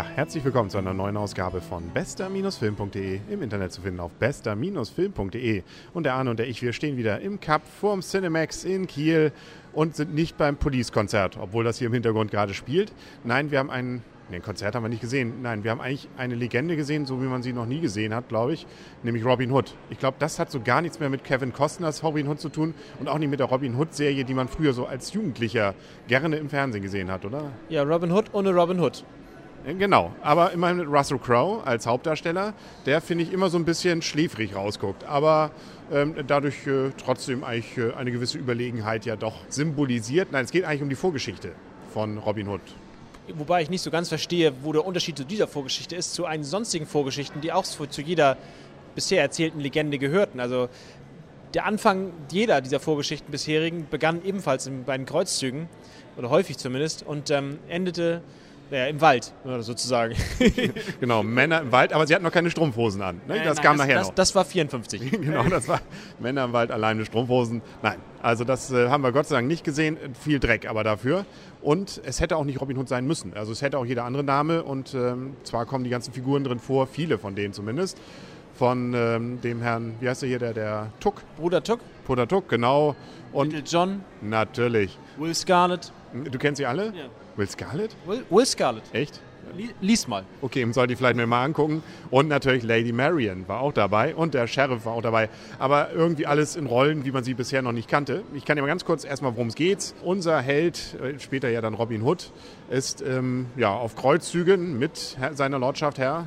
Ja, herzlich willkommen zu einer neuen Ausgabe von bester-film.de. Im Internet zu finden auf bester-film.de. Und der Arne und der ich, wir stehen wieder im Cup vorm Cinemax in Kiel und sind nicht beim Police-Konzert, obwohl das hier im Hintergrund gerade spielt. Nein, wir haben ein Nee, ein Konzert haben wir nicht gesehen. Nein, wir haben eigentlich eine Legende gesehen, so wie man sie noch nie gesehen hat, glaube ich, nämlich Robin Hood. Ich glaube, das hat so gar nichts mehr mit Kevin Costners Robin Hood zu tun und auch nicht mit der Robin Hood-Serie, die man früher so als Jugendlicher gerne im Fernsehen gesehen hat, oder? Ja, Robin Hood ohne Robin Hood. Äh, genau, aber immerhin mit Russell Crowe als Hauptdarsteller, der finde ich immer so ein bisschen schläfrig rausguckt, aber ähm, dadurch äh, trotzdem eigentlich äh, eine gewisse Überlegenheit ja doch symbolisiert. Nein, es geht eigentlich um die Vorgeschichte von Robin Hood. Wobei ich nicht so ganz verstehe, wo der Unterschied zu dieser Vorgeschichte ist, zu einen sonstigen Vorgeschichten, die auch zu jeder bisher erzählten Legende gehörten. Also der Anfang jeder dieser Vorgeschichten bisherigen begann ebenfalls bei den Kreuzzügen, oder häufig zumindest, und ähm, endete ja, im Wald, sozusagen. genau, Männer im Wald, aber sie hatten noch keine Strumpfhosen an. Ne? Das nein, kam das, nachher das, noch. Das war 54. genau, das war Männer im Wald alleine Strumpfhosen. Nein, also das äh, haben wir Gott sei Dank nicht gesehen. Viel Dreck aber dafür. Und es hätte auch nicht Robin Hood sein müssen. Also es hätte auch jeder andere Name. Und ähm, zwar kommen die ganzen Figuren drin vor, viele von denen zumindest. Von ähm, dem Herrn, wie heißt der hier, der, der Tuck? Bruder Tuck. Bruder Tuck, genau. Und Little John. Natürlich. Will Scarlett. Du kennst sie alle? Ja. Will Scarlett? Will, Will Scarlett. Echt? Lies mal. Okay, sollte ich vielleicht mir mal angucken. Und natürlich Lady Marion war auch dabei und der Sheriff war auch dabei. Aber irgendwie alles in Rollen, wie man sie bisher noch nicht kannte. Ich kann dir mal ganz kurz erstmal, worum es geht. Unser Held, äh, später ja dann Robin Hood, ist ähm, ja, auf Kreuzzügen mit seiner Lordschaft Herr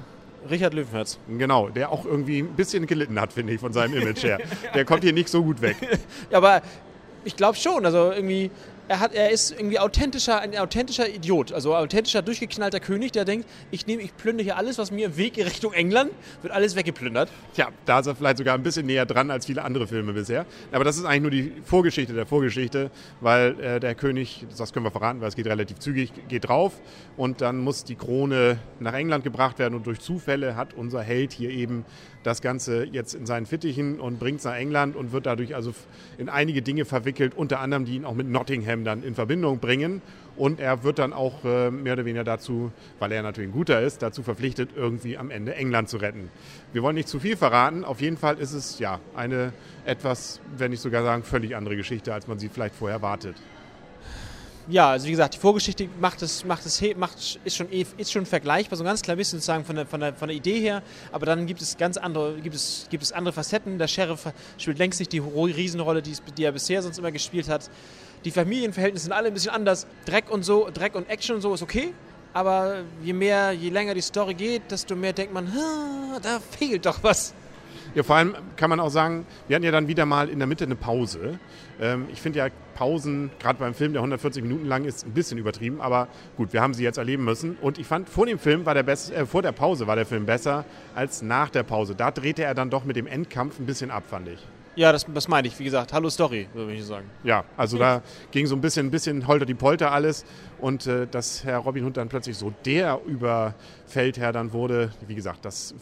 Richard Löwenherz. Genau, der auch irgendwie ein bisschen gelitten hat, finde ich, von seinem Image her. Der kommt hier nicht so gut weg. ja, aber ich glaube schon. Also irgendwie er, hat, er ist irgendwie authentischer, ein authentischer Idiot, also authentischer, durchgeknallter König, der denkt, ich nehme, ich plündere hier alles, was mir im Weg Richtung England, wird alles weggeplündert. Tja, da ist er vielleicht sogar ein bisschen näher dran als viele andere Filme bisher. Aber das ist eigentlich nur die Vorgeschichte der Vorgeschichte, weil äh, der König, das können wir verraten, weil es geht relativ zügig, geht drauf und dann muss die Krone nach England gebracht werden und durch Zufälle hat unser Held hier eben das Ganze jetzt in seinen Fittichen und bringt es nach England und wird dadurch also in einige Dinge verwickelt, unter anderem die ihn auch mit Nottingham dann in Verbindung bringen. Und er wird dann auch äh, mehr oder weniger dazu, weil er natürlich ein guter ist, dazu verpflichtet, irgendwie am Ende England zu retten. Wir wollen nicht zu viel verraten. Auf jeden Fall ist es ja eine etwas, wenn nicht sogar sagen, völlig andere Geschichte, als man sie vielleicht vorher wartet ja, also wie gesagt, die Vorgeschichte macht es, macht es, macht, ist, schon, ist schon vergleichbar, so ein ganz klein bisschen sozusagen von der, von, der, von der Idee her, aber dann gibt es ganz andere, gibt es, gibt es andere Facetten. Der Sheriff spielt längst nicht die Riesenrolle, die, die er bisher sonst immer gespielt hat. Die Familienverhältnisse sind alle ein bisschen anders. Dreck und so, Dreck und Action und so ist okay, aber je mehr, je länger die Story geht, desto mehr denkt man, da fehlt doch was. Ja, vor allem kann man auch sagen, wir hatten ja dann wieder mal in der Mitte eine Pause. Ähm, ich finde ja Pausen, gerade beim Film, der 140 Minuten lang ist, ein bisschen übertrieben, aber gut, wir haben sie jetzt erleben müssen. Und ich fand, vor dem Film war der äh, vor der Pause war der Film besser als nach der Pause. Da drehte er dann doch mit dem Endkampf ein bisschen ab, fand ich. Ja, das, das meine ich. Wie gesagt, Hallo Story, würde ich sagen. Ja, also da ging so ein bisschen, ein bisschen holter die Polter alles. Und äh, dass Herr Robin Hood dann plötzlich so der Überfeldherr dann wurde, wie gesagt, das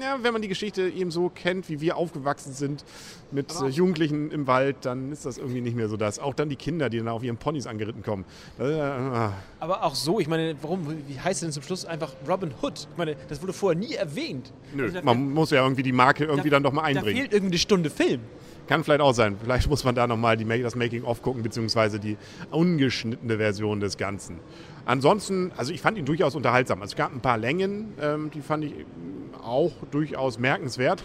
ja, wenn man die Geschichte eben so kennt, wie wir aufgewachsen sind mit äh, Jugendlichen im Wald, dann ist das irgendwie nicht mehr so das. Auch dann die Kinder, die dann auf ihren Ponys angeritten kommen. Äh, ah. Aber auch so, ich meine, warum, wie heißt denn zum Schluss einfach Robin Hood? Ich meine, das wurde vorher nie erwähnt. Nö, also man muss ja irgendwie die Marke irgendwie da, dann doch mal einbringen. Da fehlt irgendwie eine Stunde Film. Kann vielleicht auch sein. Vielleicht muss man da nochmal das Making-of gucken, beziehungsweise die ungeschnittene Version des Ganzen. Ansonsten, also ich fand ihn durchaus unterhaltsam. Also es gab ein paar Längen, ähm, die fand ich auch durchaus merkenswert.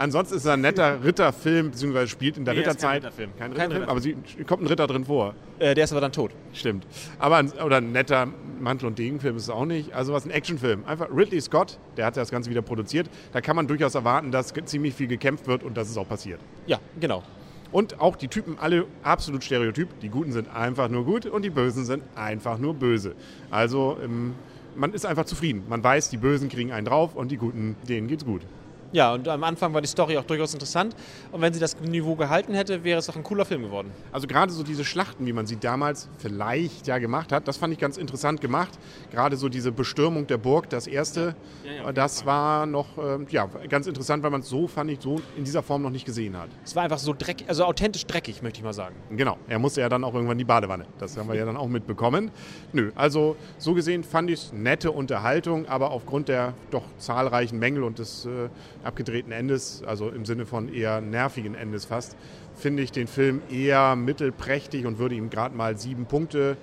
Ansonsten ist es ein netter Ritterfilm, beziehungsweise spielt in der nee, Ritterzeit. Kein Ritterfilm. Kein Ritterfilm, aber sie, kommt ein Ritter drin vor. Äh, der ist aber dann tot. Stimmt. Aber ein, oder ein netter Mantel- und Degenfilm ist es auch nicht. Also was ein Actionfilm. Einfach Ridley Scott, der hat das Ganze wieder produziert. Da kann man durchaus erwarten, dass ziemlich viel gekämpft wird und das ist auch passiert. Ja, genau. Und auch die Typen alle absolut stereotyp. Die Guten sind einfach nur gut und die Bösen sind einfach nur böse. Also ähm, man ist einfach zufrieden. Man weiß, die Bösen kriegen einen drauf und die Guten, denen geht's gut. Ja, und am Anfang war die Story auch durchaus interessant. Und wenn sie das Niveau gehalten hätte, wäre es auch ein cooler Film geworden. Also gerade so diese Schlachten, wie man sie damals vielleicht ja gemacht hat, das fand ich ganz interessant gemacht. Gerade so diese Bestürmung der Burg, das erste, Ja, ja, das war noch ähm, ja, ganz interessant, weil man es so, fand ich, so in dieser Form noch nicht gesehen hat. Es war einfach so dreckig, also authentisch dreckig, möchte ich mal sagen. Genau, er musste ja dann auch irgendwann in die Badewanne. Das haben wir ja dann auch mitbekommen. Nö, also so gesehen fand ich es nette Unterhaltung, aber aufgrund der doch zahlreichen Mängel und des äh, abgedrehten Endes, also im Sinne von eher nervigen Endes fast, finde ich den Film eher mittelprächtig und würde ihm gerade mal sieben Punkte,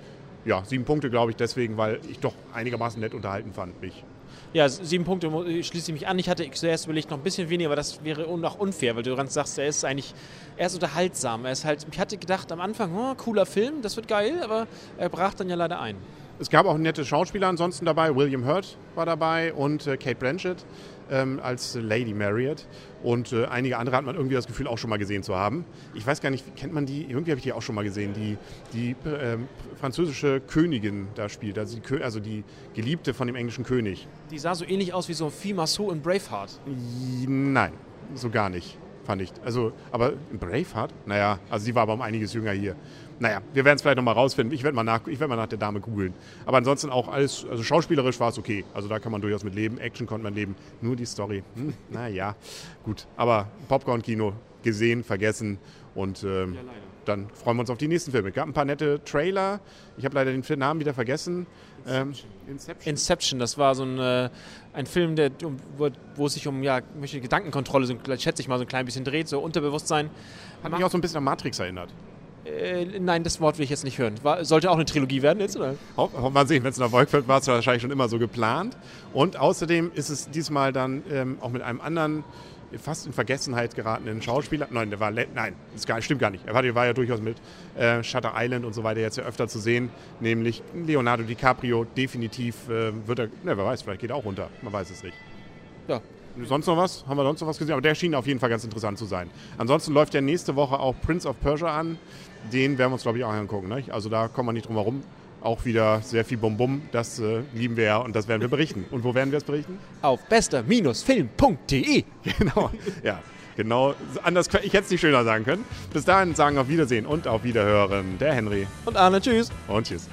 ja, sieben Punkte glaube ich deswegen, weil ich doch einigermaßen nett unterhalten fand mich. Ja, sieben Punkte mu- schließe ich mich an. Ich hatte zuerst überlegt noch ein bisschen weniger, aber das wäre auch unfair, weil du ganz sagst, er ist eigentlich, er ist unterhaltsam. Er ist halt, ich hatte gedacht am Anfang, oh, cooler Film, das wird geil, aber er brach dann ja leider ein. Es gab auch nette Schauspieler ansonsten dabei. William Hurt war dabei und äh, Kate Blanchett ähm, als Lady Marriott. Und äh, einige andere hat man irgendwie das Gefühl auch schon mal gesehen zu haben. Ich weiß gar nicht, kennt man die? Irgendwie habe ich die auch schon mal gesehen. Die, die ähm, französische Königin da spielt, also die, also die Geliebte von dem englischen König. Die sah so ähnlich aus wie so Fille Massot in Braveheart. Nein, so gar nicht, fand ich. Also, aber Braveheart? Naja, also sie war aber um einiges jünger hier. Naja, wir werden es vielleicht nochmal rausfinden. Ich werde mal, nach, ich werd mal nach der Dame googeln. Aber ansonsten auch alles, also schauspielerisch war es okay. Also da kann man durchaus mit leben. Action konnte man leben. Nur die Story, hm, naja, gut. Aber Popcorn-Kino gesehen, vergessen und ähm, dann freuen wir uns auf die nächsten Filme. Es gab ein paar nette Trailer. Ich habe leider den Namen wieder vergessen. Ähm, Inception. Inception, das war so ein, äh, ein Film, der, um, wo, wo es sich um ja, möchte Gedankenkontrolle, so, schätze ich mal, so ein klein bisschen dreht, so Unterbewusstsein. Hat mich auch so ein bisschen an Matrix erinnert. Äh, nein, das Wort will ich jetzt nicht hören. War, sollte auch eine Trilogie werden jetzt, oder? Mal sehen, wenn es ein Erfolg wird, war es wahrscheinlich schon immer so geplant. Und außerdem ist es diesmal dann ähm, auch mit einem anderen, fast in Vergessenheit geratenen Schauspieler. Nein, der war, nein, das gar, stimmt gar nicht. Er war, der war ja durchaus mit äh, Shutter Island und so weiter jetzt ja öfter zu sehen, nämlich Leonardo DiCaprio. Definitiv äh, wird er, ne, wer weiß, vielleicht geht er auch runter. Man weiß es nicht. Ja. Sonst noch was? Haben wir sonst noch was gesehen? Aber der schien auf jeden Fall ganz interessant zu sein. Ansonsten läuft ja nächste Woche auch Prince of Persia an. Den werden wir uns, glaube ich, auch angucken. Nicht? Also da kommen wir nicht drum herum. Auch wieder sehr viel Bum-Bum. Das äh, lieben wir ja und das werden wir berichten. Und wo werden wir es berichten? Auf bester-film.de. genau. Ja, genau. Anders, ich hätte es nicht schöner sagen können. Bis dahin sagen auf Wiedersehen und auf Wiederhören. Der Henry. Und Arne, tschüss. Und tschüss.